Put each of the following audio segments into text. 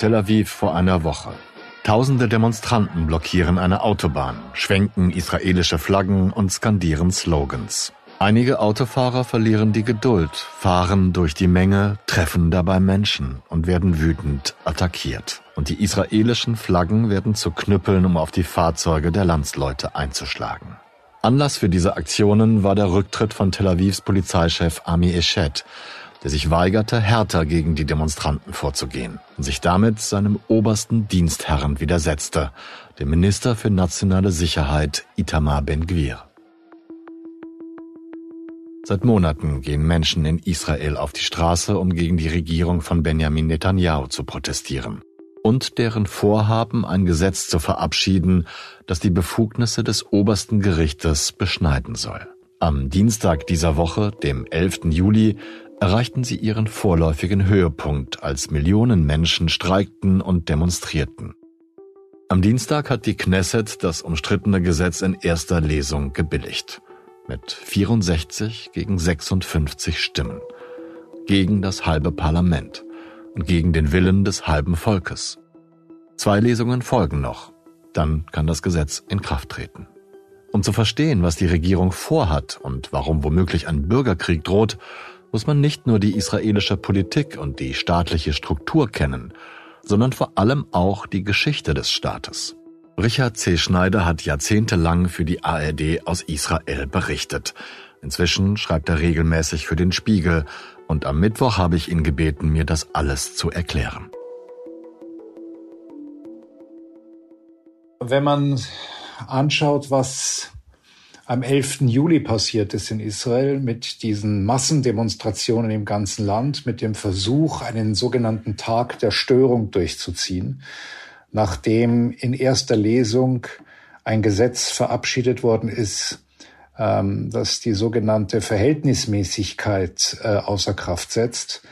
Tel Aviv vor einer Woche. Tausende Demonstranten blockieren eine Autobahn, schwenken israelische Flaggen und skandieren Slogans. Einige Autofahrer verlieren die Geduld, fahren durch die Menge, treffen dabei Menschen und werden wütend attackiert. Und die israelischen Flaggen werden zu Knüppeln, um auf die Fahrzeuge der Landsleute einzuschlagen. Anlass für diese Aktionen war der Rücktritt von Tel Avivs Polizeichef Ami Eshet, der sich weigerte, härter gegen die Demonstranten vorzugehen und sich damit seinem obersten Dienstherren widersetzte, dem Minister für nationale Sicherheit Itamar Ben-Gvir. Seit Monaten gehen Menschen in Israel auf die Straße, um gegen die Regierung von Benjamin Netanyahu zu protestieren und deren Vorhaben, ein Gesetz zu verabschieden, das die Befugnisse des obersten Gerichtes beschneiden soll. Am Dienstag dieser Woche, dem 11. Juli, erreichten sie ihren vorläufigen Höhepunkt, als Millionen Menschen streikten und demonstrierten. Am Dienstag hat die Knesset das umstrittene Gesetz in erster Lesung gebilligt. Mit 64 gegen 56 Stimmen. Gegen das halbe Parlament und gegen den Willen des halben Volkes. Zwei Lesungen folgen noch. Dann kann das Gesetz in Kraft treten. Um zu verstehen, was die Regierung vorhat und warum womöglich ein Bürgerkrieg droht, muss man nicht nur die israelische Politik und die staatliche Struktur kennen, sondern vor allem auch die Geschichte des Staates. Richard C. Schneider hat jahrzehntelang für die ARD aus Israel berichtet. Inzwischen schreibt er regelmäßig für den Spiegel und am Mittwoch habe ich ihn gebeten, mir das alles zu erklären. Wenn man anschaut, was am 11. Juli passiert ist in Israel mit diesen Massendemonstrationen im ganzen Land, mit dem Versuch, einen sogenannten Tag der Störung durchzuziehen, nachdem in erster Lesung ein Gesetz verabschiedet worden ist, ähm, das die sogenannte Verhältnismäßigkeit äh, außer Kraft setzt.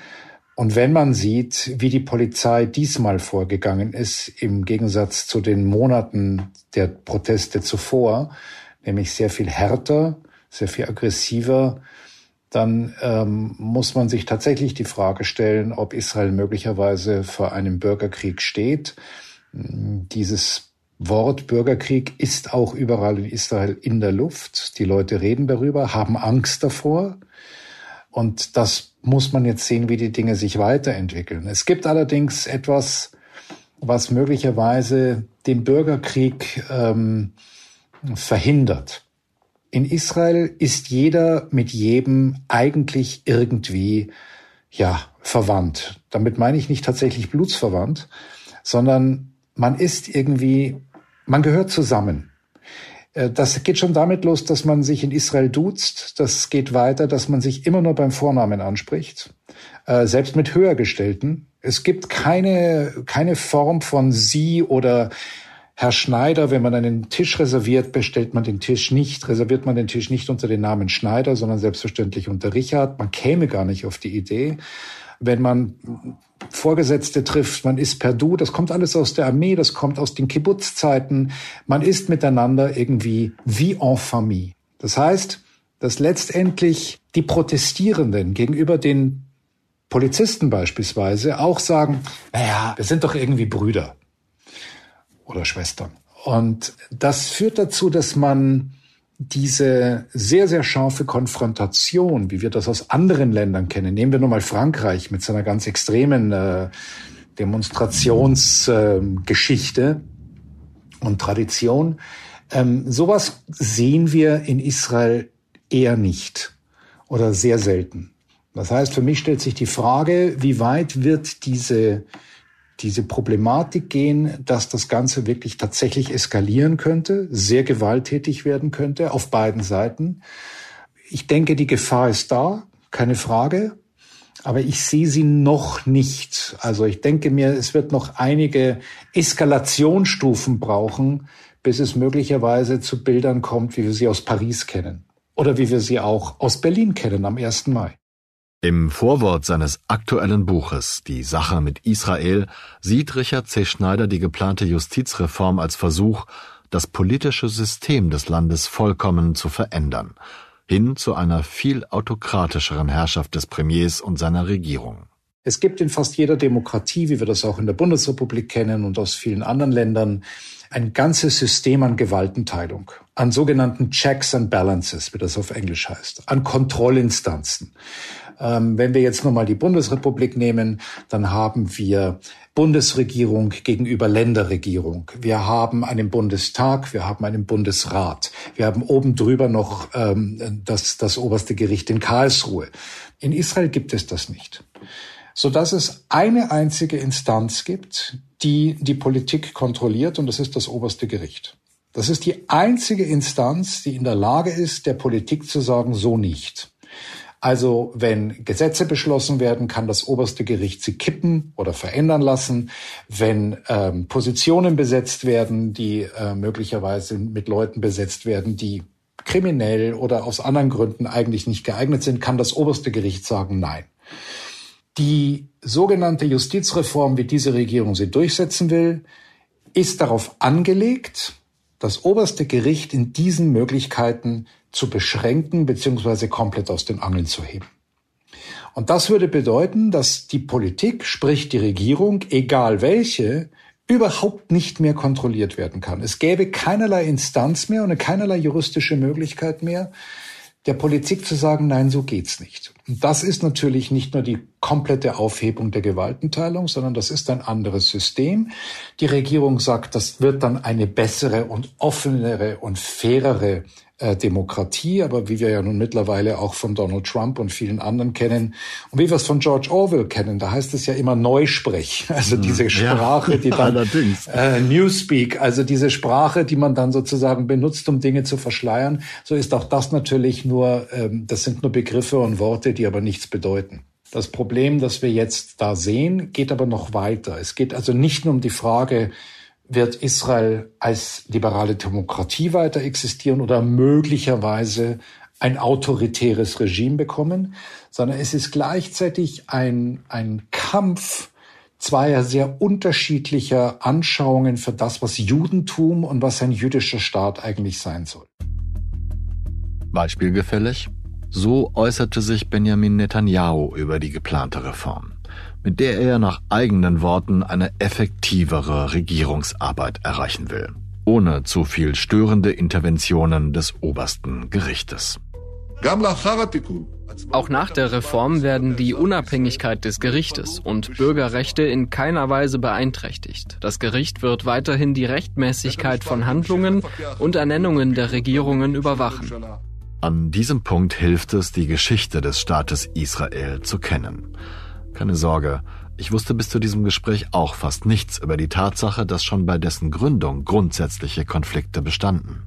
Und wenn man sieht, wie die Polizei diesmal vorgegangen ist, im Gegensatz zu den Monaten der Proteste zuvor, nämlich sehr viel härter, sehr viel aggressiver, dann ähm, muss man sich tatsächlich die Frage stellen, ob Israel möglicherweise vor einem Bürgerkrieg steht. Dieses Wort Bürgerkrieg ist auch überall in Israel in der Luft. Die Leute reden darüber, haben Angst davor. Und das muss man jetzt sehen, wie die Dinge sich weiterentwickeln. Es gibt allerdings etwas, was möglicherweise den Bürgerkrieg ähm, verhindert. In Israel ist jeder mit jedem eigentlich irgendwie, ja, verwandt. Damit meine ich nicht tatsächlich blutsverwandt, sondern man ist irgendwie, man gehört zusammen. Äh, das geht schon damit los, dass man sich in Israel duzt. Das geht weiter, dass man sich immer nur beim Vornamen anspricht, äh, selbst mit Höhergestellten. Es gibt keine, keine Form von Sie oder Herr Schneider, wenn man einen Tisch reserviert, bestellt man den Tisch nicht, reserviert man den Tisch nicht unter den Namen Schneider, sondern selbstverständlich unter Richard. Man käme gar nicht auf die Idee. Wenn man Vorgesetzte trifft, man ist per Du, das kommt alles aus der Armee, das kommt aus den Kibbutzzeiten. Man ist miteinander irgendwie wie en famille. Das heißt, dass letztendlich die Protestierenden gegenüber den Polizisten beispielsweise auch sagen, naja, wir sind doch irgendwie Brüder oder Schwestern. Und das führt dazu, dass man diese sehr, sehr scharfe Konfrontation, wie wir das aus anderen Ländern kennen, nehmen wir nur mal Frankreich mit seiner ganz extremen äh, Demonstrationsgeschichte äh, und Tradition, ähm, sowas sehen wir in Israel eher nicht oder sehr selten. Das heißt, für mich stellt sich die Frage, wie weit wird diese diese Problematik gehen, dass das Ganze wirklich tatsächlich eskalieren könnte, sehr gewalttätig werden könnte auf beiden Seiten. Ich denke, die Gefahr ist da, keine Frage. Aber ich sehe sie noch nicht. Also ich denke mir, es wird noch einige Eskalationsstufen brauchen, bis es möglicherweise zu Bildern kommt, wie wir sie aus Paris kennen. Oder wie wir sie auch aus Berlin kennen am 1. Mai. Im Vorwort seines aktuellen Buches Die Sache mit Israel sieht Richard C. Schneider die geplante Justizreform als Versuch, das politische System des Landes vollkommen zu verändern, hin zu einer viel autokratischeren Herrschaft des Premiers und seiner Regierung. Es gibt in fast jeder Demokratie, wie wir das auch in der Bundesrepublik kennen und aus vielen anderen Ländern, ein ganzes System an Gewaltenteilung, an sogenannten Checks and Balances, wie das auf Englisch heißt, an Kontrollinstanzen. Ähm, wenn wir jetzt nochmal die Bundesrepublik nehmen, dann haben wir Bundesregierung gegenüber Länderregierung. Wir haben einen Bundestag, wir haben einen Bundesrat. Wir haben oben drüber noch ähm, das, das oberste Gericht in Karlsruhe. In Israel gibt es das nicht so dass es eine einzige Instanz gibt, die die Politik kontrolliert, und das ist das oberste Gericht. Das ist die einzige Instanz, die in der Lage ist, der Politik zu sagen, so nicht. Also wenn Gesetze beschlossen werden, kann das oberste Gericht sie kippen oder verändern lassen. Wenn ähm, Positionen besetzt werden, die äh, möglicherweise mit Leuten besetzt werden, die kriminell oder aus anderen Gründen eigentlich nicht geeignet sind, kann das oberste Gericht sagen Nein. Die sogenannte Justizreform, wie diese Regierung sie durchsetzen will, ist darauf angelegt, das oberste Gericht in diesen Möglichkeiten zu beschränken bzw. komplett aus den Angeln zu heben. Und das würde bedeuten, dass die Politik, sprich die Regierung, egal welche, überhaupt nicht mehr kontrolliert werden kann. Es gäbe keinerlei Instanz mehr und keinerlei juristische Möglichkeit mehr, der Politik zu sagen, nein, so geht's nicht. Und das ist natürlich nicht nur die komplette Aufhebung der Gewaltenteilung, sondern das ist ein anderes System. Die Regierung sagt, das wird dann eine bessere und offenere und fairere Demokratie, aber wie wir ja nun mittlerweile auch von Donald Trump und vielen anderen kennen und wie wir es von George Orwell kennen, da heißt es ja immer Neusprech, also mhm. diese Sprache, ja, die dann äh, Newspeak, also diese Sprache, die man dann sozusagen benutzt, um Dinge zu verschleiern, so ist auch das natürlich nur, ähm, das sind nur Begriffe und Worte, die aber nichts bedeuten. Das Problem, das wir jetzt da sehen, geht aber noch weiter. Es geht also nicht nur um die Frage, wird Israel als liberale Demokratie weiter existieren oder möglicherweise ein autoritäres Regime bekommen, sondern es ist gleichzeitig ein, ein Kampf zweier sehr unterschiedlicher Anschauungen für das, was Judentum und was ein jüdischer Staat eigentlich sein soll. Beispielgefällig? So äußerte sich Benjamin Netanyahu über die geplante Reform mit der er nach eigenen Worten eine effektivere Regierungsarbeit erreichen will, ohne zu viel störende Interventionen des obersten Gerichtes. Auch nach der Reform werden die Unabhängigkeit des Gerichtes und Bürgerrechte in keiner Weise beeinträchtigt. Das Gericht wird weiterhin die Rechtmäßigkeit von Handlungen und Ernennungen der Regierungen überwachen. An diesem Punkt hilft es, die Geschichte des Staates Israel zu kennen. Keine Sorge, ich wusste bis zu diesem Gespräch auch fast nichts über die Tatsache, dass schon bei dessen Gründung grundsätzliche Konflikte bestanden.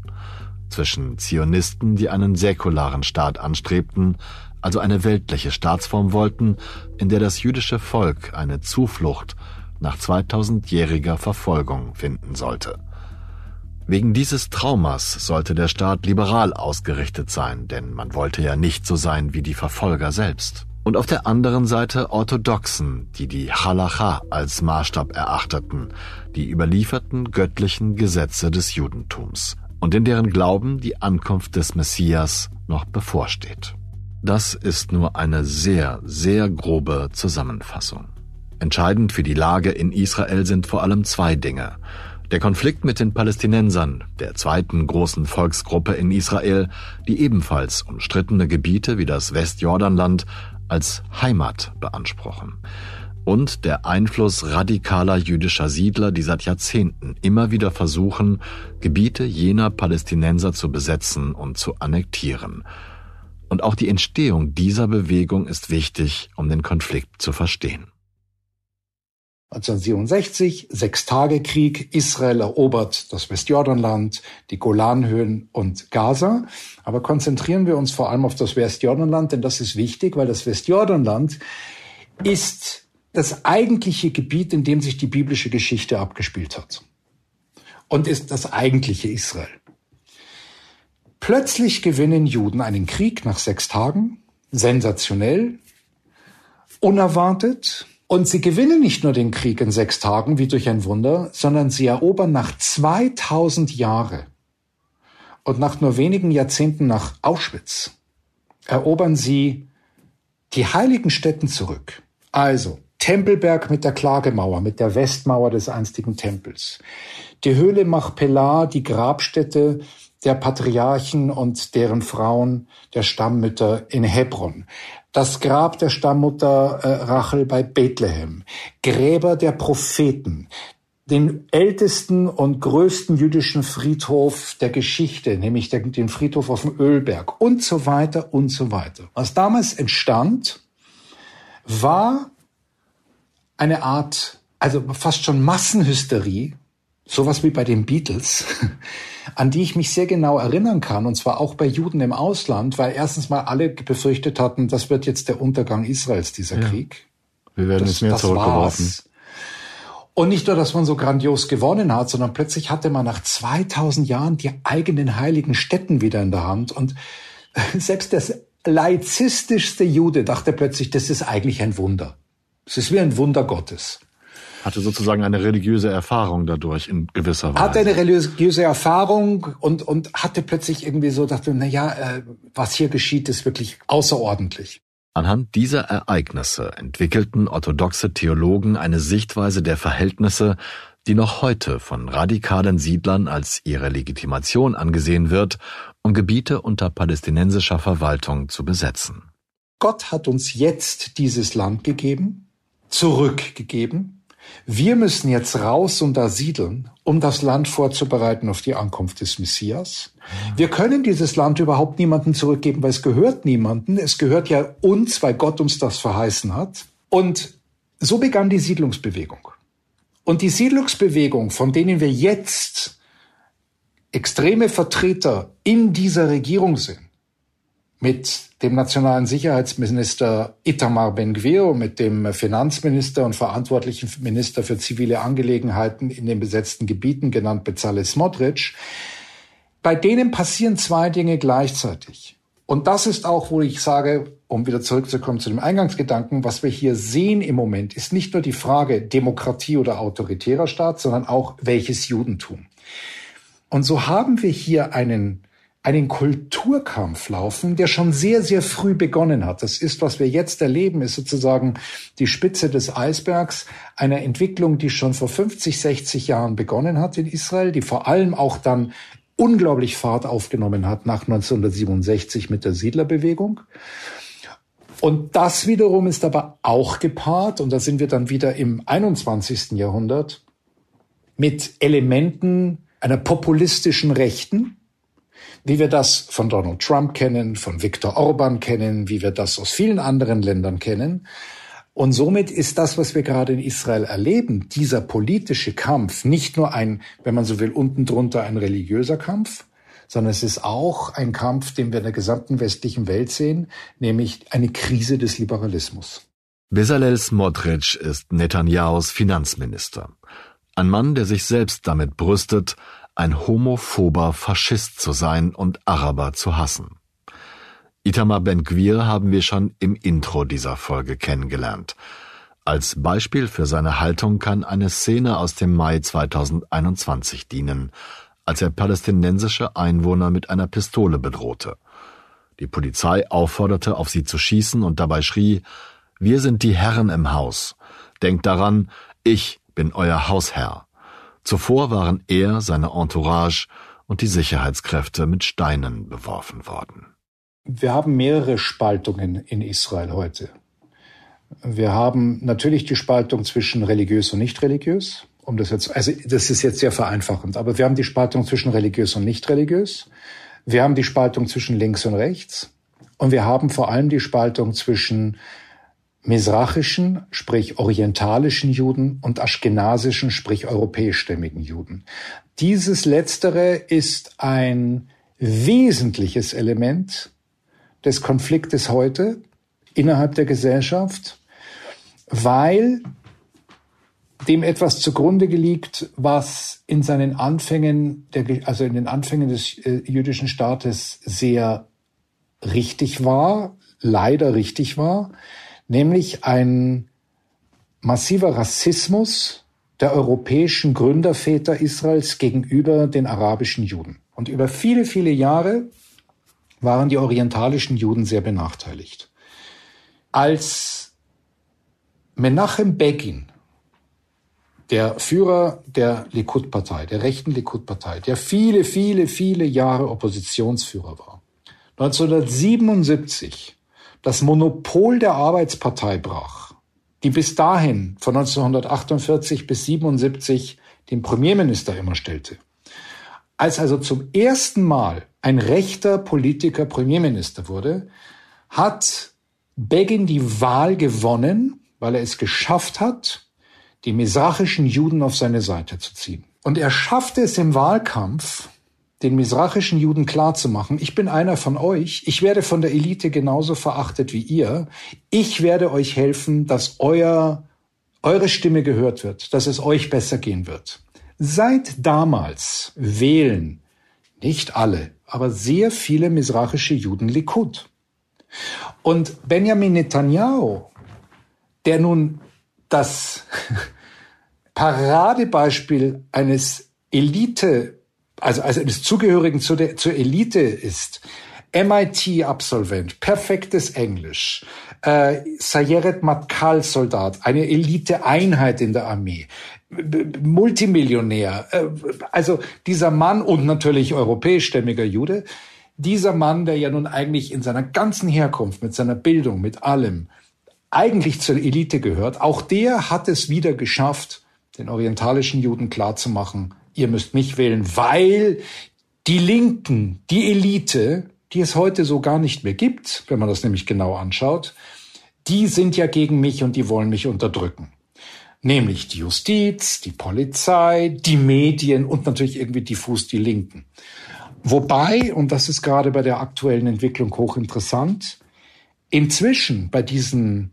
Zwischen Zionisten, die einen säkularen Staat anstrebten, also eine weltliche Staatsform wollten, in der das jüdische Volk eine Zuflucht nach 2000-jähriger Verfolgung finden sollte. Wegen dieses Traumas sollte der Staat liberal ausgerichtet sein, denn man wollte ja nicht so sein wie die Verfolger selbst und auf der anderen Seite Orthodoxen, die die Halacha als Maßstab erachteten, die überlieferten göttlichen Gesetze des Judentums und in deren Glauben die Ankunft des Messias noch bevorsteht. Das ist nur eine sehr, sehr grobe Zusammenfassung. Entscheidend für die Lage in Israel sind vor allem zwei Dinge. Der Konflikt mit den Palästinensern, der zweiten großen Volksgruppe in Israel, die ebenfalls umstrittene Gebiete wie das Westjordanland als Heimat beanspruchen. Und der Einfluss radikaler jüdischer Siedler, die seit Jahrzehnten immer wieder versuchen, Gebiete jener Palästinenser zu besetzen und zu annektieren. Und auch die Entstehung dieser Bewegung ist wichtig, um den Konflikt zu verstehen. 1967, Sechstagekrieg, Israel erobert das Westjordanland, die Golanhöhen und Gaza. Aber konzentrieren wir uns vor allem auf das Westjordanland, denn das ist wichtig, weil das Westjordanland ist das eigentliche Gebiet, in dem sich die biblische Geschichte abgespielt hat. Und ist das eigentliche Israel. Plötzlich gewinnen Juden einen Krieg nach sechs Tagen, sensationell, unerwartet, und sie gewinnen nicht nur den Krieg in sechs Tagen wie durch ein Wunder, sondern sie erobern nach 2000 Jahre und nach nur wenigen Jahrzehnten nach Auschwitz erobern sie die heiligen Städten zurück. Also, Tempelberg mit der Klagemauer, mit der Westmauer des einstigen Tempels. Die Höhle Machpelah, die Grabstätte der Patriarchen und deren Frauen, der Stammmütter in Hebron. Das Grab der Stammmutter äh, Rachel bei Bethlehem. Gräber der Propheten. Den ältesten und größten jüdischen Friedhof der Geschichte, nämlich den Friedhof auf dem Ölberg und so weiter und so weiter. Was damals entstand, war eine Art, also fast schon Massenhysterie, sowas wie bei den Beatles, an die ich mich sehr genau erinnern kann, und zwar auch bei Juden im Ausland, weil erstens mal alle befürchtet hatten, das wird jetzt der Untergang Israels, dieser ja. Krieg. Wir werden das, es mehr zurückgeworfen. War's. Und nicht nur, dass man so grandios gewonnen hat, sondern plötzlich hatte man nach 2000 Jahren die eigenen heiligen Städten wieder in der Hand. Und selbst der laizistischste Jude dachte plötzlich, das ist eigentlich ein Wunder. Es ist wie ein Wunder Gottes hatte sozusagen eine religiöse Erfahrung dadurch in gewisser Weise. Hatte eine religiöse Erfahrung und, und hatte plötzlich irgendwie so, dachte, na ja, äh, was hier geschieht, ist wirklich außerordentlich. Anhand dieser Ereignisse entwickelten orthodoxe Theologen eine Sichtweise der Verhältnisse, die noch heute von radikalen Siedlern als ihre Legitimation angesehen wird, um Gebiete unter palästinensischer Verwaltung zu besetzen. Gott hat uns jetzt dieses Land gegeben, zurückgegeben, wir müssen jetzt raus und da siedeln, um das Land vorzubereiten auf die Ankunft des Messias. Wir können dieses Land überhaupt niemandem zurückgeben, weil es gehört niemandem. Es gehört ja uns, weil Gott uns das verheißen hat. Und so begann die Siedlungsbewegung. Und die Siedlungsbewegung, von denen wir jetzt extreme Vertreter in dieser Regierung sind, mit dem nationalen Sicherheitsminister Itamar Ben-Gvir, mit dem Finanzminister und verantwortlichen Minister für zivile Angelegenheiten in den besetzten Gebieten, genannt Bezalel Smotrich. Bei denen passieren zwei Dinge gleichzeitig. Und das ist auch, wo ich sage, um wieder zurückzukommen zu dem Eingangsgedanken, was wir hier sehen im Moment, ist nicht nur die Frage Demokratie oder autoritärer Staat, sondern auch welches Judentum. Und so haben wir hier einen einen Kulturkampf laufen, der schon sehr, sehr früh begonnen hat. Das ist, was wir jetzt erleben, ist sozusagen die Spitze des Eisbergs einer Entwicklung, die schon vor 50, 60 Jahren begonnen hat in Israel, die vor allem auch dann unglaublich Fahrt aufgenommen hat nach 1967 mit der Siedlerbewegung. Und das wiederum ist aber auch gepaart, und da sind wir dann wieder im 21. Jahrhundert, mit Elementen einer populistischen Rechten, wie wir das von Donald Trump kennen, von Viktor Orban kennen, wie wir das aus vielen anderen Ländern kennen. Und somit ist das, was wir gerade in Israel erleben, dieser politische Kampf, nicht nur ein, wenn man so will, unten drunter ein religiöser Kampf, sondern es ist auch ein Kampf, den wir in der gesamten westlichen Welt sehen, nämlich eine Krise des Liberalismus. Bezalel Smotrich ist Netanyahus Finanzminister. Ein Mann, der sich selbst damit brüstet, ein homophober Faschist zu sein und Araber zu hassen. Itamar Ben-Gvir haben wir schon im Intro dieser Folge kennengelernt. Als Beispiel für seine Haltung kann eine Szene aus dem Mai 2021 dienen, als er palästinensische Einwohner mit einer Pistole bedrohte. Die Polizei aufforderte, auf sie zu schießen und dabei schrie, wir sind die Herren im Haus. Denkt daran, ich bin euer Hausherr. Zuvor waren er, seine Entourage und die Sicherheitskräfte mit Steinen beworfen worden. Wir haben mehrere Spaltungen in Israel heute. Wir haben natürlich die Spaltung zwischen religiös und nicht religiös. Um das jetzt, also das ist jetzt sehr vereinfachend, aber wir haben die Spaltung zwischen religiös und nicht religiös. Wir haben die Spaltung zwischen links und rechts. Und wir haben vor allem die Spaltung zwischen mesrachischen, sprich orientalischen Juden und aschkenasischen, sprich europäischstämmigen Juden. Dieses letztere ist ein wesentliches Element des Konfliktes heute innerhalb der Gesellschaft, weil dem etwas zugrunde liegt, was in seinen Anfängen, der, also in den Anfängen des äh, jüdischen Staates sehr richtig war, leider richtig war, nämlich ein massiver Rassismus der europäischen Gründerväter Israels gegenüber den arabischen Juden. Und über viele, viele Jahre waren die orientalischen Juden sehr benachteiligt. Als Menachem Begin, der Führer der Likud-Partei, der rechten Likud-Partei, der viele, viele, viele Jahre Oppositionsführer war, 1977 das Monopol der Arbeitspartei brach, die bis dahin von 1948 bis 77 den Premierminister immer stellte. Als also zum ersten Mal ein rechter Politiker Premierminister wurde, hat Begin die Wahl gewonnen, weil er es geschafft hat, die misrachischen Juden auf seine Seite zu ziehen. Und er schaffte es im Wahlkampf, den misrachischen Juden klarzumachen, ich bin einer von euch, ich werde von der Elite genauso verachtet wie ihr, ich werde euch helfen, dass euer, eure Stimme gehört wird, dass es euch besser gehen wird. Seit damals wählen nicht alle, aber sehr viele misrachische Juden Likud. Und Benjamin Netanyahu, der nun das Paradebeispiel eines Elite, also, also eines Zugehörigen zu der, zur Elite ist, MIT-Absolvent, perfektes Englisch, äh, Sayeret Matkal-Soldat, eine Elite-Einheit in der Armee, Multimillionär, äh, also dieser Mann und natürlich europäischstämmiger Jude, dieser Mann, der ja nun eigentlich in seiner ganzen Herkunft, mit seiner Bildung, mit allem, eigentlich zur Elite gehört, auch der hat es wieder geschafft, den orientalischen Juden klarzumachen, ihr müsst mich wählen, weil die Linken, die Elite, die es heute so gar nicht mehr gibt, wenn man das nämlich genau anschaut, die sind ja gegen mich und die wollen mich unterdrücken. Nämlich die Justiz, die Polizei, die Medien und natürlich irgendwie diffus die Linken. Wobei, und das ist gerade bei der aktuellen Entwicklung hochinteressant, inzwischen bei diesen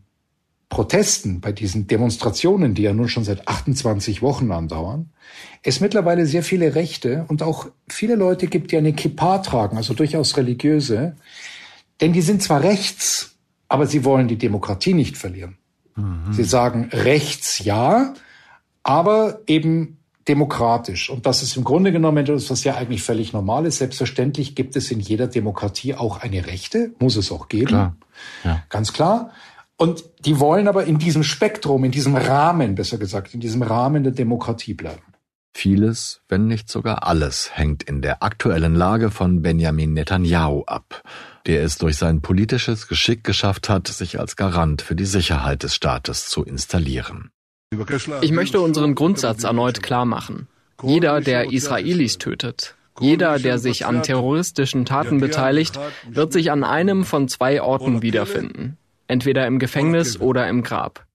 Protesten, bei diesen Demonstrationen, die ja nun schon seit 28 Wochen andauern, es mittlerweile sehr viele Rechte und auch viele Leute gibt, die eine Kippa tragen, also durchaus religiöse, denn die sind zwar rechts, aber sie wollen die Demokratie nicht verlieren. Mhm. Sie sagen rechts ja, aber eben demokratisch. Und das ist im Grunde genommen etwas, was ja eigentlich völlig normal ist. Selbstverständlich gibt es in jeder Demokratie auch eine Rechte, muss es auch geben. Klar. Ja. Ganz klar. Und die wollen aber in diesem Spektrum, in diesem Rahmen, besser gesagt, in diesem Rahmen der Demokratie bleiben. Vieles, wenn nicht sogar alles, hängt in der aktuellen Lage von Benjamin Netanyahu ab, der es durch sein politisches Geschick geschafft hat, sich als Garant für die Sicherheit des Staates zu installieren. Ich möchte unseren Grundsatz erneut klar machen. Jeder, der Israelis tötet, jeder, der sich an terroristischen Taten beteiligt, wird sich an einem von zwei Orten wiederfinden entweder im Gefängnis oder im Grab.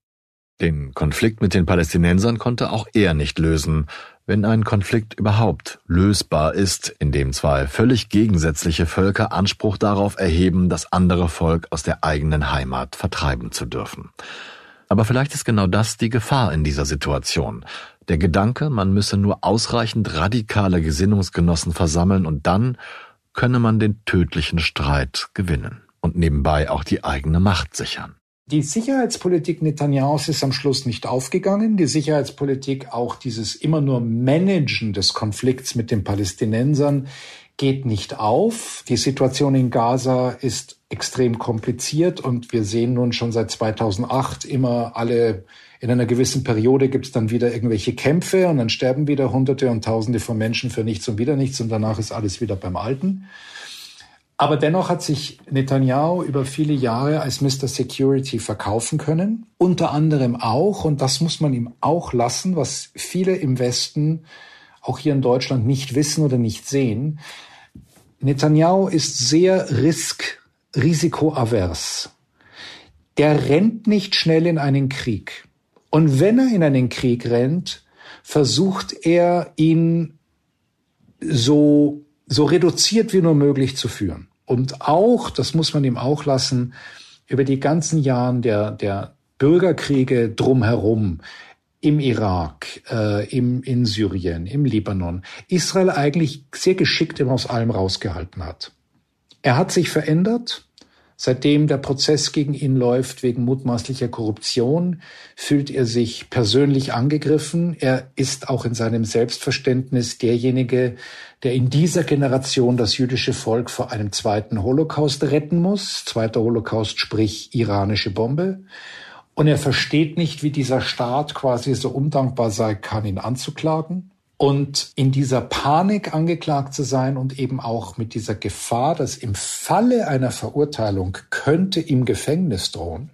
Den Konflikt mit den Palästinensern konnte auch er nicht lösen, wenn ein Konflikt überhaupt lösbar ist, in dem zwei völlig gegensätzliche Völker Anspruch darauf erheben, das andere Volk aus der eigenen Heimat vertreiben zu dürfen. Aber vielleicht ist genau das die Gefahr in dieser Situation. Der Gedanke, man müsse nur ausreichend radikale Gesinnungsgenossen versammeln und dann könne man den tödlichen Streit gewinnen und nebenbei auch die eigene Macht sichern. Die Sicherheitspolitik Netanyahus ist am Schluss nicht aufgegangen. Die Sicherheitspolitik, auch dieses immer nur Managen des Konflikts mit den Palästinensern, geht nicht auf. Die Situation in Gaza ist extrem kompliziert und wir sehen nun schon seit 2008 immer alle, in einer gewissen Periode gibt es dann wieder irgendwelche Kämpfe und dann sterben wieder Hunderte und Tausende von Menschen für nichts und wieder nichts und danach ist alles wieder beim Alten. Aber dennoch hat sich Netanyahu über viele Jahre als Mr. Security verkaufen können. Unter anderem auch, und das muss man ihm auch lassen, was viele im Westen, auch hier in Deutschland, nicht wissen oder nicht sehen. Netanyahu ist sehr risk, risikoavers. Der rennt nicht schnell in einen Krieg. Und wenn er in einen Krieg rennt, versucht er ihn so so reduziert wie nur möglich zu führen. Und auch, das muss man ihm auch lassen, über die ganzen Jahren der, der Bürgerkriege drumherum, im Irak, äh, im, in Syrien, im Libanon, Israel eigentlich sehr geschickt immer aus allem rausgehalten hat. Er hat sich verändert, Seitdem der Prozess gegen ihn läuft wegen mutmaßlicher Korruption, fühlt er sich persönlich angegriffen. Er ist auch in seinem Selbstverständnis derjenige, der in dieser Generation das jüdische Volk vor einem zweiten Holocaust retten muss. Zweiter Holocaust, sprich iranische Bombe. Und er versteht nicht, wie dieser Staat quasi so undankbar sein kann, ihn anzuklagen. Und in dieser Panik angeklagt zu sein und eben auch mit dieser Gefahr, dass im Falle einer Verurteilung könnte ihm Gefängnis drohen,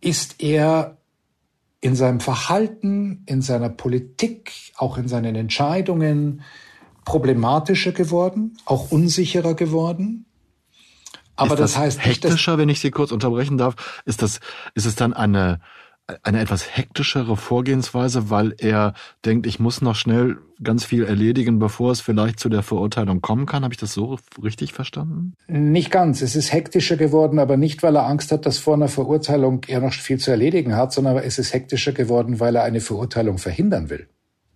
ist er in seinem Verhalten, in seiner Politik, auch in seinen Entscheidungen problematischer geworden, auch unsicherer geworden. Aber ist das, das heißt hektischer, nicht, wenn ich Sie kurz unterbrechen darf, ist das ist es dann eine eine etwas hektischere Vorgehensweise, weil er denkt, ich muss noch schnell ganz viel erledigen, bevor es vielleicht zu der Verurteilung kommen kann. Habe ich das so richtig verstanden? Nicht ganz. Es ist hektischer geworden, aber nicht, weil er Angst hat, dass vor einer Verurteilung er noch viel zu erledigen hat, sondern es ist hektischer geworden, weil er eine Verurteilung verhindern will.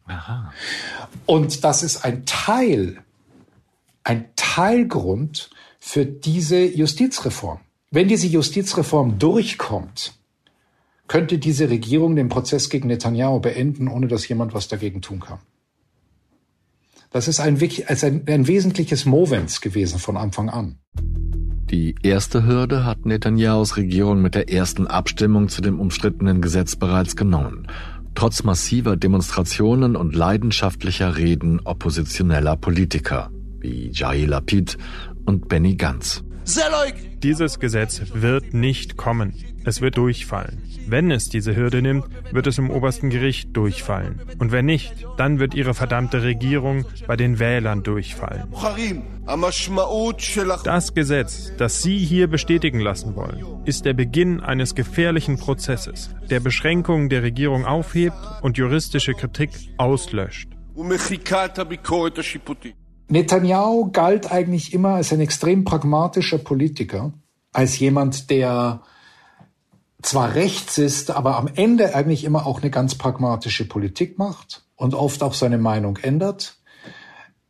Aha. Und das ist ein Teil, ein Teilgrund für diese Justizreform. Wenn diese Justizreform durchkommt, könnte diese Regierung den Prozess gegen Netanyahu beenden, ohne dass jemand was dagegen tun kann. Das ist ein, ein, ein wesentliches Movens gewesen von Anfang an. Die erste Hürde hat Netanyahus Regierung mit der ersten Abstimmung zu dem umstrittenen Gesetz bereits genommen. Trotz massiver Demonstrationen und leidenschaftlicher Reden oppositioneller Politiker wie Jair Lapid und Benny Gantz. Dieses Gesetz wird nicht kommen. Es wird durchfallen. Wenn es diese Hürde nimmt, wird es im obersten Gericht durchfallen. Und wenn nicht, dann wird ihre verdammte Regierung bei den Wählern durchfallen. Das Gesetz, das Sie hier bestätigen lassen wollen, ist der Beginn eines gefährlichen Prozesses, der Beschränkungen der Regierung aufhebt und juristische Kritik auslöscht. Netanyahu galt eigentlich immer als ein extrem pragmatischer Politiker, als jemand, der zwar rechts ist, aber am Ende eigentlich immer auch eine ganz pragmatische Politik macht und oft auch seine Meinung ändert.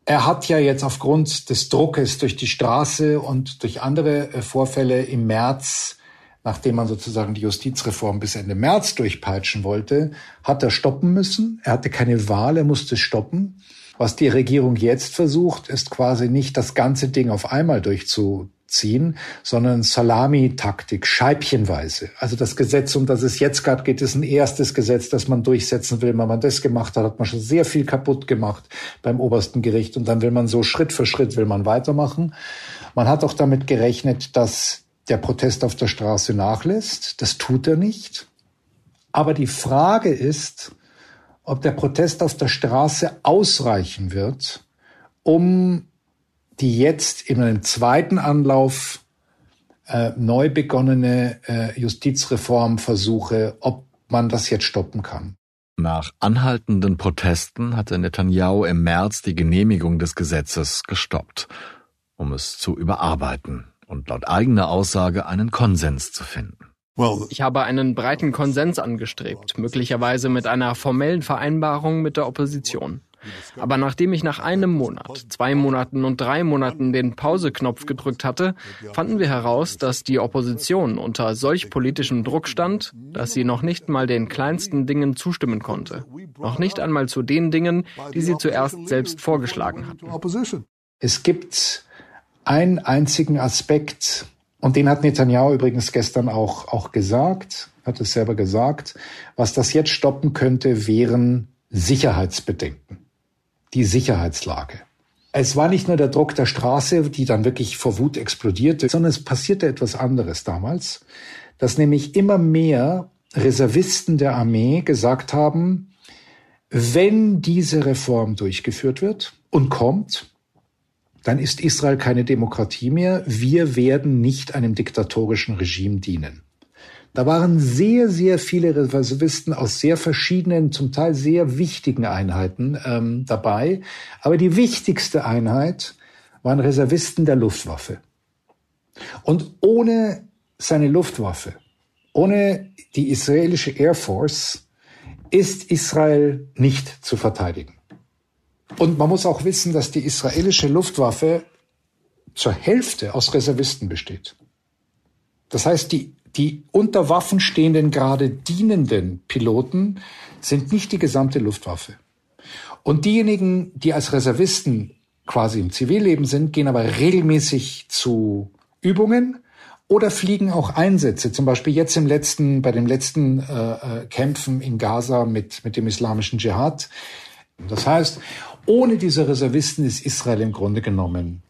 Er hat ja jetzt aufgrund des Druckes durch die Straße und durch andere äh, Vorfälle im März, nachdem man sozusagen die Justizreform bis Ende März durchpeitschen wollte, hat er stoppen müssen. Er hatte keine Wahl, er musste stoppen. Was die Regierung jetzt versucht, ist quasi nicht das ganze Ding auf einmal durchzu, ziehen, sondern Salami-Taktik, scheibchenweise. Also das Gesetz, um das es jetzt gerade geht, ist ein erstes Gesetz, das man durchsetzen will. Wenn man das gemacht hat, hat man schon sehr viel kaputt gemacht beim obersten Gericht und dann will man so Schritt für Schritt will man weitermachen. Man hat auch damit gerechnet, dass der Protest auf der Straße nachlässt. Das tut er nicht. Aber die Frage ist, ob der Protest auf der Straße ausreichen wird, um die jetzt in einem zweiten Anlauf äh, neu begonnene äh, Justizreformversuche, ob man das jetzt stoppen kann. Nach anhaltenden Protesten hatte Netanyahu im März die Genehmigung des Gesetzes gestoppt, um es zu überarbeiten und laut eigener Aussage einen Konsens zu finden. Ich habe einen breiten Konsens angestrebt, möglicherweise mit einer formellen Vereinbarung mit der Opposition. Aber nachdem ich nach einem Monat, zwei Monaten und drei Monaten den Pauseknopf gedrückt hatte, fanden wir heraus, dass die Opposition unter solch politischem Druck stand, dass sie noch nicht mal den kleinsten Dingen zustimmen konnte. Noch nicht einmal zu den Dingen, die sie zuerst selbst vorgeschlagen hatten. Es gibt einen einzigen Aspekt, und den hat Netanyahu übrigens gestern auch, auch gesagt, hat es selber gesagt, was das jetzt stoppen könnte, wären Sicherheitsbedenken die Sicherheitslage. Es war nicht nur der Druck der Straße, die dann wirklich vor Wut explodierte, sondern es passierte etwas anderes damals, dass nämlich immer mehr Reservisten der Armee gesagt haben, wenn diese Reform durchgeführt wird und kommt, dann ist Israel keine Demokratie mehr. Wir werden nicht einem diktatorischen Regime dienen. Da waren sehr, sehr viele Reservisten aus sehr verschiedenen, zum Teil sehr wichtigen Einheiten ähm, dabei. Aber die wichtigste Einheit waren Reservisten der Luftwaffe. Und ohne seine Luftwaffe, ohne die israelische Air Force, ist Israel nicht zu verteidigen. Und man muss auch wissen, dass die israelische Luftwaffe zur Hälfte aus Reservisten besteht. Das heißt, die die unter Waffen stehenden gerade dienenden Piloten sind nicht die gesamte Luftwaffe. Und diejenigen, die als Reservisten quasi im Zivilleben sind, gehen aber regelmäßig zu Übungen oder fliegen auch Einsätze, zum Beispiel jetzt im letzten, bei den letzten äh, äh, Kämpfen in Gaza mit, mit dem islamischen Dschihad. Das heißt, ohne diese Reservisten ist Israel im Grunde genommen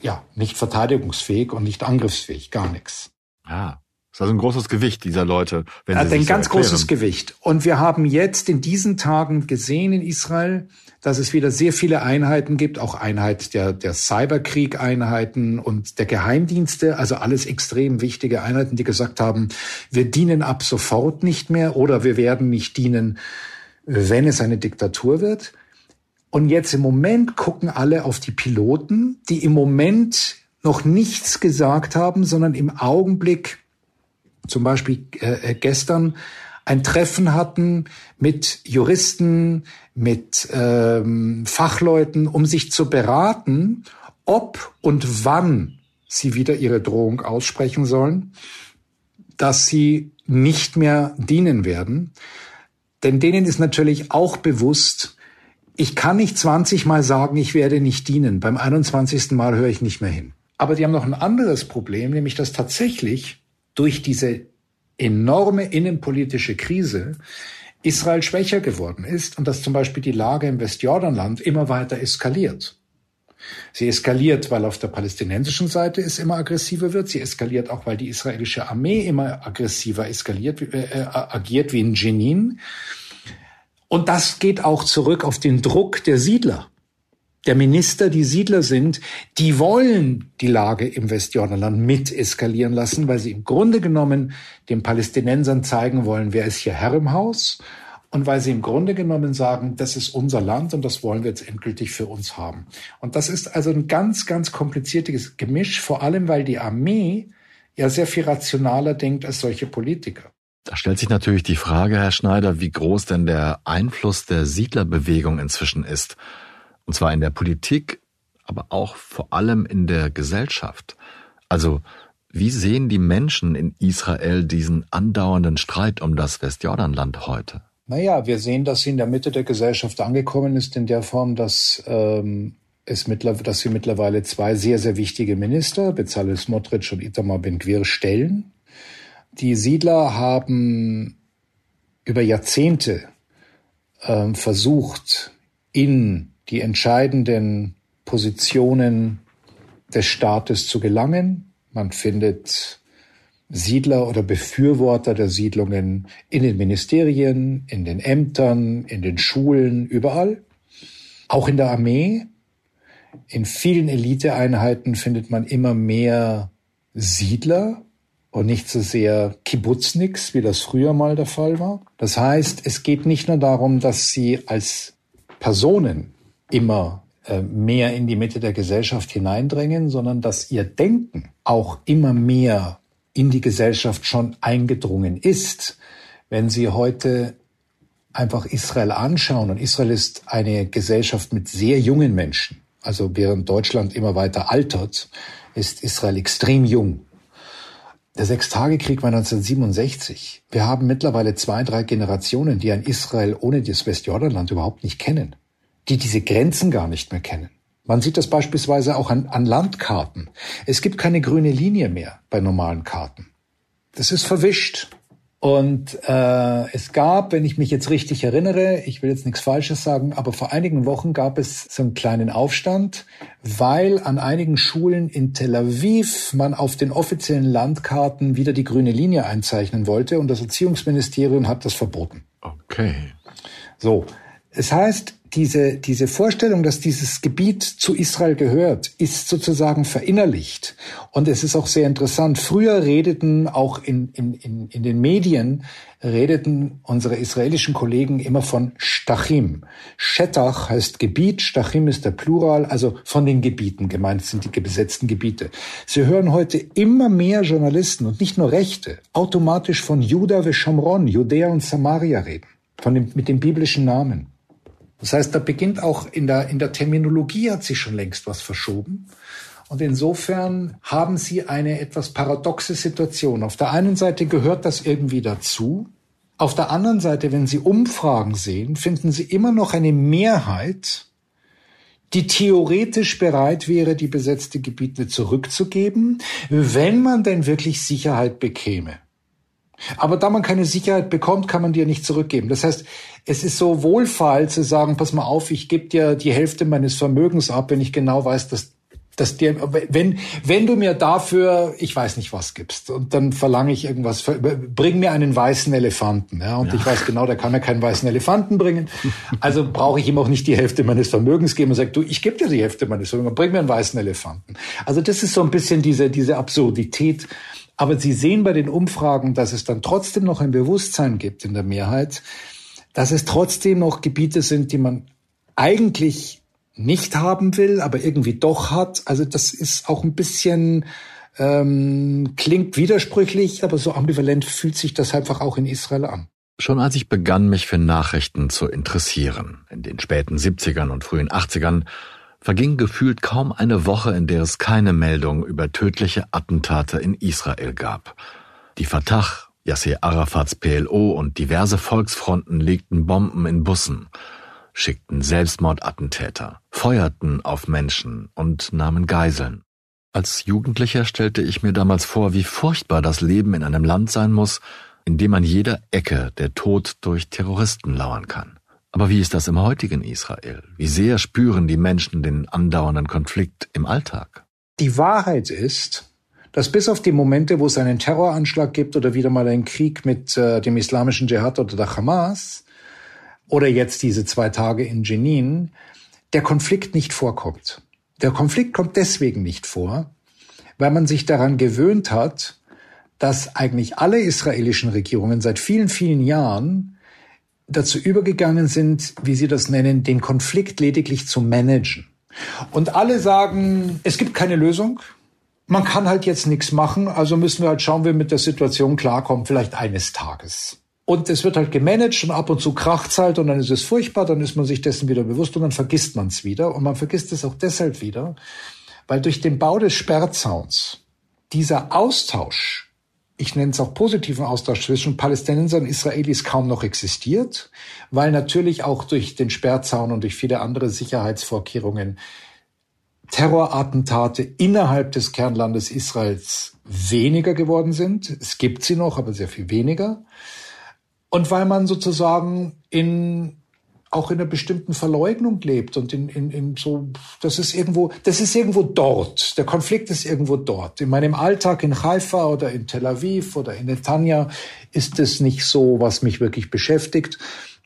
ja nicht verteidigungsfähig und nicht angriffsfähig, gar nichts. Ah. Das ist also ein großes Gewicht dieser Leute. Wenn sie Hat ein ganz so großes Gewicht. Und wir haben jetzt in diesen Tagen gesehen in Israel, dass es wieder sehr viele Einheiten gibt, auch Einheit der, der Cyberkrieg-Einheiten und der Geheimdienste, also alles extrem wichtige Einheiten, die gesagt haben, wir dienen ab sofort nicht mehr oder wir werden nicht dienen, wenn es eine Diktatur wird. Und jetzt im Moment gucken alle auf die Piloten, die im Moment noch nichts gesagt haben, sondern im Augenblick, zum Beispiel äh, äh gestern, ein Treffen hatten mit Juristen, mit ähm, Fachleuten, um sich zu beraten, ob und wann sie wieder ihre Drohung aussprechen sollen, dass sie nicht mehr dienen werden. Denn denen ist natürlich auch bewusst, ich kann nicht 20 Mal sagen, ich werde nicht dienen. Beim 21. Mal höre ich nicht mehr hin. Aber die haben noch ein anderes Problem, nämlich dass tatsächlich durch diese enorme innenpolitische Krise Israel schwächer geworden ist und dass zum Beispiel die Lage im Westjordanland immer weiter eskaliert. Sie eskaliert, weil auf der palästinensischen Seite es immer aggressiver wird. Sie eskaliert auch, weil die israelische Armee immer aggressiver eskaliert, äh, äh, agiert wie in Jenin. Und das geht auch zurück auf den Druck der Siedler der Minister, die Siedler sind, die wollen die Lage im Westjordanland mit eskalieren lassen, weil sie im Grunde genommen den Palästinensern zeigen wollen, wer ist hier Herr im Haus und weil sie im Grunde genommen sagen, das ist unser Land und das wollen wir jetzt endgültig für uns haben. Und das ist also ein ganz, ganz kompliziertes Gemisch, vor allem weil die Armee ja sehr viel rationaler denkt als solche Politiker. Da stellt sich natürlich die Frage, Herr Schneider, wie groß denn der Einfluss der Siedlerbewegung inzwischen ist. Und zwar in der Politik, aber auch vor allem in der Gesellschaft. Also, wie sehen die Menschen in Israel diesen andauernden Streit um das Westjordanland heute? Naja, wir sehen, dass sie in der Mitte der Gesellschaft angekommen ist, in der Form, dass, ähm, es mittlerweile, dass sie mittlerweile zwei sehr, sehr wichtige Minister, Bezalel Smotrich und Itamar Ben-Gvir, stellen. Die Siedler haben über Jahrzehnte ähm, versucht, in die entscheidenden Positionen des Staates zu gelangen. Man findet Siedler oder Befürworter der Siedlungen in den Ministerien, in den Ämtern, in den Schulen, überall. Auch in der Armee. In vielen Eliteeinheiten findet man immer mehr Siedler und nicht so sehr Kibbutzniks, wie das früher mal der Fall war. Das heißt, es geht nicht nur darum, dass sie als Personen immer äh, mehr in die Mitte der Gesellschaft hineindrängen, sondern dass ihr Denken auch immer mehr in die Gesellschaft schon eingedrungen ist. Wenn Sie heute einfach Israel anschauen, und Israel ist eine Gesellschaft mit sehr jungen Menschen, also während Deutschland immer weiter altert, ist Israel extrem jung. Der Sechstagekrieg war 1967. Wir haben mittlerweile zwei, drei Generationen, die ein Israel ohne das Westjordanland überhaupt nicht kennen die diese Grenzen gar nicht mehr kennen. Man sieht das beispielsweise auch an, an Landkarten. Es gibt keine grüne Linie mehr bei normalen Karten. Das ist verwischt. Und äh, es gab, wenn ich mich jetzt richtig erinnere, ich will jetzt nichts Falsches sagen, aber vor einigen Wochen gab es so einen kleinen Aufstand, weil an einigen Schulen in Tel Aviv man auf den offiziellen Landkarten wieder die grüne Linie einzeichnen wollte und das Erziehungsministerium hat das verboten. Okay. So, es heißt, diese, diese Vorstellung, dass dieses Gebiet zu Israel gehört, ist sozusagen verinnerlicht. Und es ist auch sehr interessant. Früher redeten auch in, in, in, in den Medien, redeten unsere israelischen Kollegen immer von Stachim. Shetach heißt Gebiet, Stachim ist der Plural, also von den Gebieten gemeint sind die besetzten Gebiete. Sie hören heute immer mehr Journalisten und nicht nur Rechte automatisch von Juda ve Shomron, Judäa und Samaria reden, von dem, mit dem biblischen Namen. Das heißt, da beginnt auch in der, in der Terminologie hat sich schon längst was verschoben. Und insofern haben sie eine etwas paradoxe Situation. Auf der einen Seite gehört das irgendwie dazu. Auf der anderen Seite, wenn Sie Umfragen sehen, finden Sie immer noch eine Mehrheit, die theoretisch bereit wäre, die besetzte Gebiete zurückzugeben, wenn man denn wirklich Sicherheit bekäme. Aber da man keine Sicherheit bekommt, kann man ja nicht zurückgeben. Das heißt, es ist so wohlfeil zu sagen, pass mal auf, ich gebe dir die Hälfte meines Vermögens ab, wenn ich genau weiß, dass dass dir, wenn, wenn du mir dafür, ich weiß nicht was gibst, und dann verlange ich irgendwas, bring mir einen weißen Elefanten, ja, und ja. ich weiß genau, der kann mir keinen weißen Elefanten bringen, also brauche ich ihm auch nicht die Hälfte meines Vermögens geben und sage, du, ich gebe dir die Hälfte meines Vermögens, bring mir einen weißen Elefanten. Also das ist so ein bisschen diese, diese Absurdität, aber Sie sehen bei den Umfragen, dass es dann trotzdem noch ein Bewusstsein gibt in der Mehrheit, dass es trotzdem noch Gebiete sind, die man eigentlich nicht haben will, aber irgendwie doch hat. Also das ist auch ein bisschen ähm, klingt widersprüchlich, aber so ambivalent fühlt sich das einfach auch in Israel an. Schon als ich begann, mich für Nachrichten zu interessieren, in den späten 70ern und frühen 80ern, verging gefühlt kaum eine Woche, in der es keine Meldung über tödliche Attentate in Israel gab. Die Fatah, Yasser Arafats PLO und diverse Volksfronten legten Bomben in Bussen, schickten Selbstmordattentäter, feuerten auf Menschen und nahmen Geiseln. Als Jugendlicher stellte ich mir damals vor, wie furchtbar das Leben in einem Land sein muss, in dem an jeder Ecke der Tod durch Terroristen lauern kann. Aber wie ist das im heutigen Israel? Wie sehr spüren die Menschen den andauernden Konflikt im Alltag? Die Wahrheit ist, dass bis auf die Momente, wo es einen Terroranschlag gibt oder wieder mal einen Krieg mit äh, dem islamischen Dschihad oder der Hamas oder jetzt diese zwei Tage in Jenin, der Konflikt nicht vorkommt. Der Konflikt kommt deswegen nicht vor, weil man sich daran gewöhnt hat, dass eigentlich alle israelischen Regierungen seit vielen, vielen Jahren dazu übergegangen sind, wie Sie das nennen, den Konflikt lediglich zu managen. Und alle sagen, es gibt keine Lösung. Man kann halt jetzt nichts machen, also müssen wir halt schauen, wie wir mit der Situation klarkommen, vielleicht eines Tages. Und es wird halt gemanagt und ab und zu kracht's halt und dann ist es furchtbar, dann ist man sich dessen wieder bewusst und dann vergisst man es wieder. Und man vergisst es auch deshalb wieder, weil durch den Bau des Sperrzauns dieser Austausch ich nenne es auch positiven Austausch zwischen Palästinensern und Israelis kaum noch existiert, weil natürlich auch durch den Sperrzaun und durch viele andere Sicherheitsvorkehrungen Terrorattentate innerhalb des Kernlandes Israels weniger geworden sind. Es gibt sie noch, aber sehr viel weniger. Und weil man sozusagen in auch in einer bestimmten Verleugnung lebt und in, in, in so, das ist irgendwo, das ist irgendwo dort. Der Konflikt ist irgendwo dort. In meinem Alltag in Haifa oder in Tel Aviv oder in Netanya ist es nicht so, was mich wirklich beschäftigt.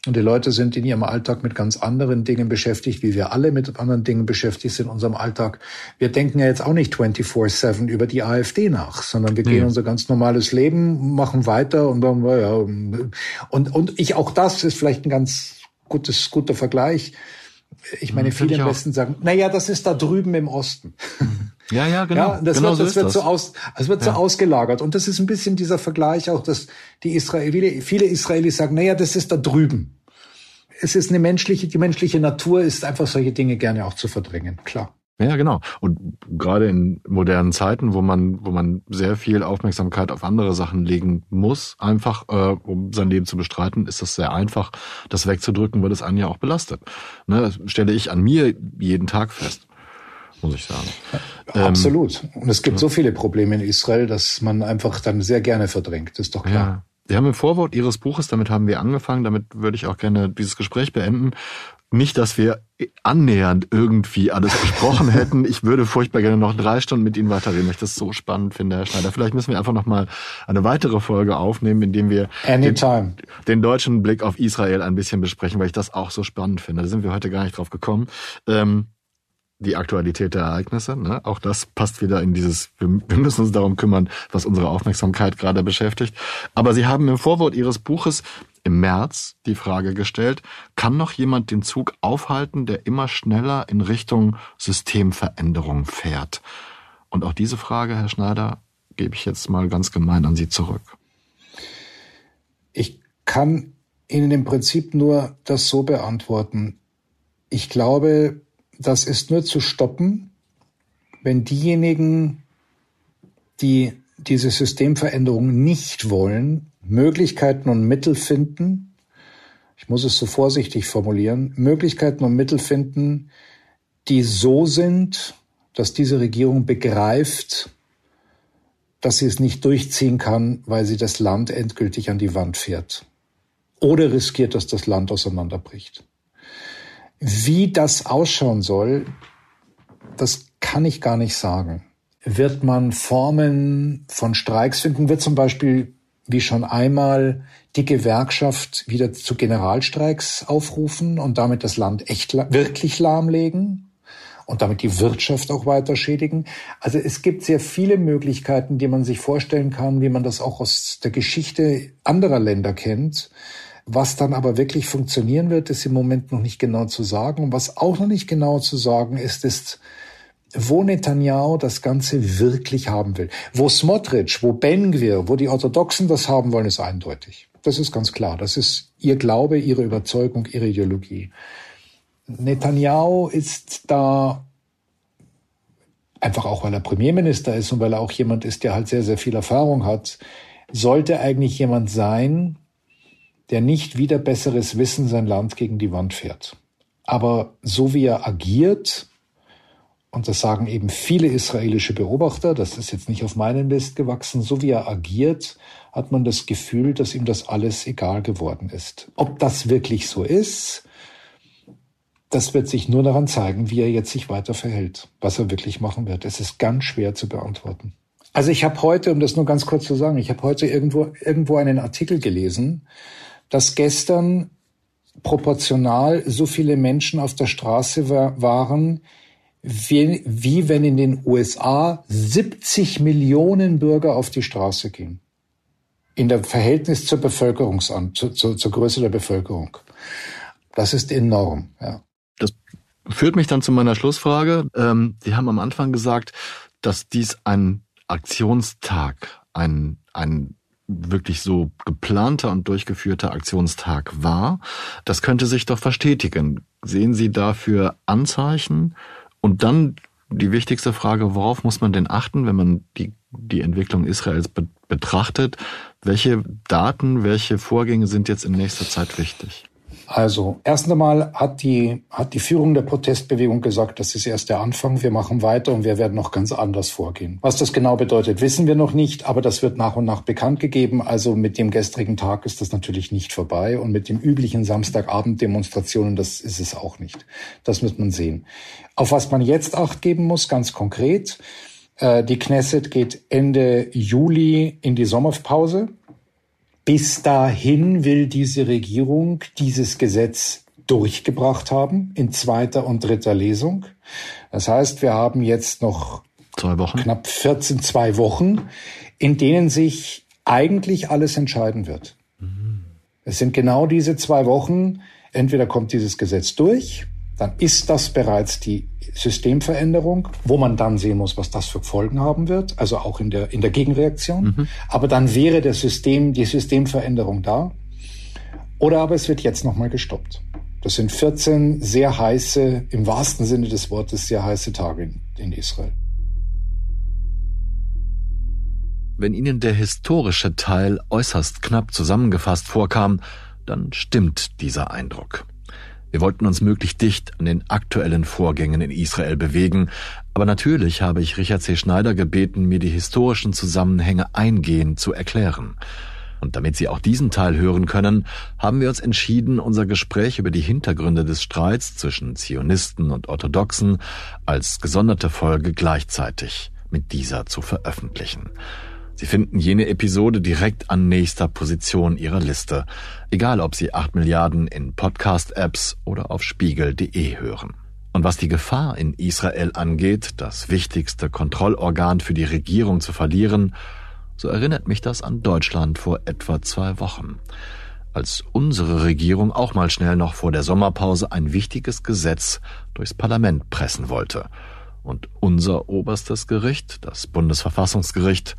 Und die Leute sind in ihrem Alltag mit ganz anderen Dingen beschäftigt, wie wir alle mit anderen Dingen beschäftigt sind in unserem Alltag. Wir denken ja jetzt auch nicht 24-7 über die AfD nach, sondern wir gehen ja. unser ganz normales Leben, machen weiter und dann, ja, und, und ich, auch das ist vielleicht ein ganz gutes, guter Vergleich. Ich meine, hm, viele im Westen sagen, na ja, das ist da drüben im Osten. Ja, ja, genau. Ja, das genau wird, so das wird das. so aus, es wird ja. so ausgelagert. Und das ist ein bisschen dieser Vergleich auch, dass die Israelis, viele Israelis sagen, na ja, das ist da drüben. Es ist eine menschliche, die menschliche Natur ist einfach solche Dinge gerne auch zu verdrängen, klar. Ja, genau. Und gerade in modernen Zeiten, wo man, wo man sehr viel Aufmerksamkeit auf andere Sachen legen muss, einfach äh, um sein Leben zu bestreiten, ist das sehr einfach, das wegzudrücken, weil es einen ja auch belastet. Ne, das stelle ich an mir jeden Tag fest, muss ich sagen. Ja, absolut. Ähm, Und es gibt ja. so viele Probleme in Israel, dass man einfach dann sehr gerne verdrängt. Das ist doch klar. Ja. Sie haben im Vorwort Ihres Buches, damit haben wir angefangen, damit würde ich auch gerne dieses Gespräch beenden, nicht, dass wir annähernd irgendwie alles besprochen hätten. Ich würde furchtbar gerne noch drei Stunden mit Ihnen weiterreden, weil ich das so spannend finde, Herr Schneider. Vielleicht müssen wir einfach noch mal eine weitere Folge aufnehmen, indem wir den, den, deutschen Blick auf Israel ein bisschen besprechen, weil ich das auch so spannend finde. Da sind wir heute gar nicht drauf gekommen. Ähm, die Aktualität der Ereignisse. Ne? Auch das passt wieder in dieses, wir, wir, müssen uns darum kümmern, was unsere Aufmerksamkeit gerade beschäftigt. Aber Sie haben im Vorwort Ihres Buches im März die Frage gestellt, kann noch jemand den Zug aufhalten, der immer schneller in Richtung Systemveränderung fährt? Und auch diese Frage, Herr Schneider, gebe ich jetzt mal ganz gemein an Sie zurück. Ich kann Ihnen im Prinzip nur das so beantworten. Ich glaube, das ist nur zu stoppen, wenn diejenigen, die diese Systemveränderung nicht wollen, Möglichkeiten und Mittel finden, ich muss es so vorsichtig formulieren, Möglichkeiten und Mittel finden, die so sind, dass diese Regierung begreift, dass sie es nicht durchziehen kann, weil sie das Land endgültig an die Wand fährt. Oder riskiert, dass das Land auseinanderbricht. Wie das ausschauen soll, das kann ich gar nicht sagen. Wird man Formen von Streiks finden? Wird zum Beispiel, wie schon einmal, die Gewerkschaft wieder zu Generalstreiks aufrufen und damit das Land echt wirklich lahmlegen? und damit die Wirtschaft auch weiter schädigen. Also es gibt sehr viele Möglichkeiten, die man sich vorstellen kann, wie man das auch aus der Geschichte anderer Länder kennt. Was dann aber wirklich funktionieren wird, ist im Moment noch nicht genau zu sagen. Und was auch noch nicht genau zu sagen ist, ist, wo Netanyahu das Ganze wirklich haben will. Wo Smotrich, wo Ben-Gvir, wo die Orthodoxen das haben wollen, ist eindeutig. Das ist ganz klar. Das ist ihr Glaube, ihre Überzeugung, ihre Ideologie. Netanyahu ist da einfach auch, weil er Premierminister ist und weil er auch jemand ist, der halt sehr, sehr viel Erfahrung hat, sollte eigentlich jemand sein, der nicht wieder besseres Wissen sein Land gegen die Wand fährt. Aber so wie er agiert, und das sagen eben viele israelische Beobachter, das ist jetzt nicht auf meinen Mist gewachsen, so wie er agiert, hat man das Gefühl, dass ihm das alles egal geworden ist. Ob das wirklich so ist, das wird sich nur daran zeigen, wie er jetzt sich weiter verhält, was er wirklich machen wird. Es ist ganz schwer zu beantworten. Also ich habe heute, um das nur ganz kurz zu sagen, ich habe heute irgendwo, irgendwo einen Artikel gelesen, dass gestern proportional so viele Menschen auf der Straße waren, wie, wie wenn in den USA 70 Millionen Bürger auf die Straße gehen. In der Verhältnis zur Bevölkerungsan, zur, zur, zur Größe der Bevölkerung. Das ist enorm, ja. Das führt mich dann zu meiner Schlussfrage. Ähm, Sie haben am Anfang gesagt, dass dies ein Aktionstag, ein, ein wirklich so geplanter und durchgeführter Aktionstag war. Das könnte sich doch verstetigen. Sehen Sie dafür Anzeichen? Und dann die wichtigste Frage, worauf muss man denn achten, wenn man die, die Entwicklung Israels be betrachtet? Welche Daten, welche Vorgänge sind jetzt in nächster Zeit wichtig? Also, erst einmal hat die, hat die Führung der Protestbewegung gesagt, das ist erst der Anfang, wir machen weiter und wir werden noch ganz anders vorgehen. Was das genau bedeutet, wissen wir noch nicht, aber das wird nach und nach bekannt gegeben. Also mit dem gestrigen Tag ist das natürlich nicht vorbei und mit dem üblichen Samstagabend-Demonstrationen, das ist es auch nicht. Das wird man sehen. Auf was man jetzt Acht geben muss, ganz konkret, äh, die Knesset geht Ende Juli in die Sommerpause. Bis dahin will diese Regierung dieses Gesetz durchgebracht haben in zweiter und dritter Lesung. Das heißt, wir haben jetzt noch zwei Wochen. knapp 14, zwei Wochen, in denen sich eigentlich alles entscheiden wird. Mhm. Es sind genau diese zwei Wochen. Entweder kommt dieses Gesetz durch, dann ist das bereits die Systemveränderung, wo man dann sehen muss, was das für Folgen haben wird, also auch in der, in der Gegenreaktion. Mhm. Aber dann wäre der System, die Systemveränderung da. Oder aber es wird jetzt nochmal gestoppt. Das sind 14 sehr heiße, im wahrsten Sinne des Wortes, sehr heiße Tage in, in Israel. Wenn Ihnen der historische Teil äußerst knapp zusammengefasst vorkam, dann stimmt dieser Eindruck. Wir wollten uns möglichst dicht an den aktuellen Vorgängen in Israel bewegen, aber natürlich habe ich Richard C. Schneider gebeten, mir die historischen Zusammenhänge eingehend zu erklären. Und damit Sie auch diesen Teil hören können, haben wir uns entschieden, unser Gespräch über die Hintergründe des Streits zwischen Zionisten und Orthodoxen als gesonderte Folge gleichzeitig mit dieser zu veröffentlichen. Sie finden jene Episode direkt an nächster Position Ihrer Liste, egal ob Sie 8 Milliarden in Podcast-Apps oder auf spiegel.de hören. Und was die Gefahr in Israel angeht, das wichtigste Kontrollorgan für die Regierung zu verlieren, so erinnert mich das an Deutschland vor etwa zwei Wochen, als unsere Regierung auch mal schnell noch vor der Sommerpause ein wichtiges Gesetz durchs Parlament pressen wollte. Und unser oberstes Gericht, das Bundesverfassungsgericht,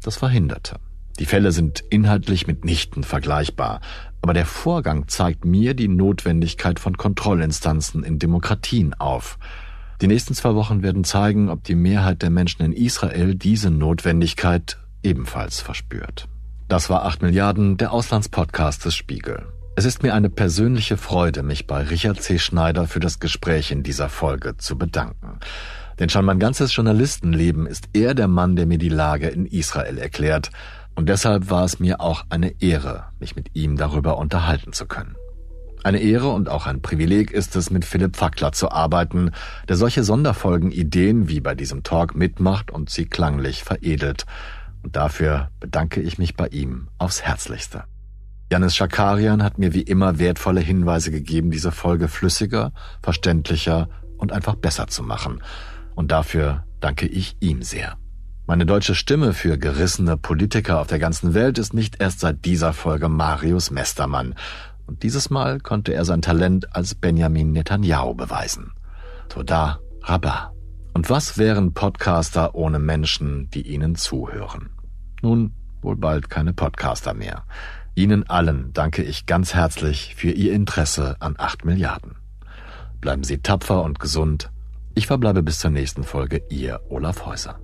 das verhinderte. Die Fälle sind inhaltlich mitnichten vergleichbar, aber der Vorgang zeigt mir die Notwendigkeit von Kontrollinstanzen in Demokratien auf. Die nächsten zwei Wochen werden zeigen, ob die Mehrheit der Menschen in Israel diese Notwendigkeit ebenfalls verspürt. Das war 8 Milliarden, der Auslandspodcast des Spiegel. Es ist mir eine persönliche Freude, mich bei Richard C. Schneider für das Gespräch in dieser Folge zu bedanken. Denn schon mein ganzes Journalistenleben ist er der Mann, der mir die Lage in Israel erklärt. Und deshalb war es mir auch eine Ehre, mich mit ihm darüber unterhalten zu können. Eine Ehre und auch ein Privileg ist es, mit Philipp Fackler zu arbeiten, der solche Sonderfolgen-Ideen wie bei diesem Talk mitmacht und sie klanglich veredelt. Und dafür bedanke ich mich bei ihm aufs Herzlichste. Janis Schakarian hat mir wie immer wertvolle Hinweise gegeben, diese Folge flüssiger, verständlicher und einfach besser zu machen. Und dafür danke ich ihm sehr. Meine deutsche Stimme für gerissene Politiker auf der ganzen Welt ist nicht erst seit dieser Folge Marius Mestermann. Und dieses Mal konnte er sein Talent als Benjamin Netanyahu beweisen. Toda Rabba. Und was wären Podcaster ohne Menschen, die ihnen zuhören? Nun, wohl bald keine Podcaster mehr. Ihnen allen danke ich ganz herzlich für Ihr Interesse an 8 Milliarden. Bleiben Sie tapfer und gesund. Ich verbleibe bis zur nächsten Folge, Ihr Olaf Häuser.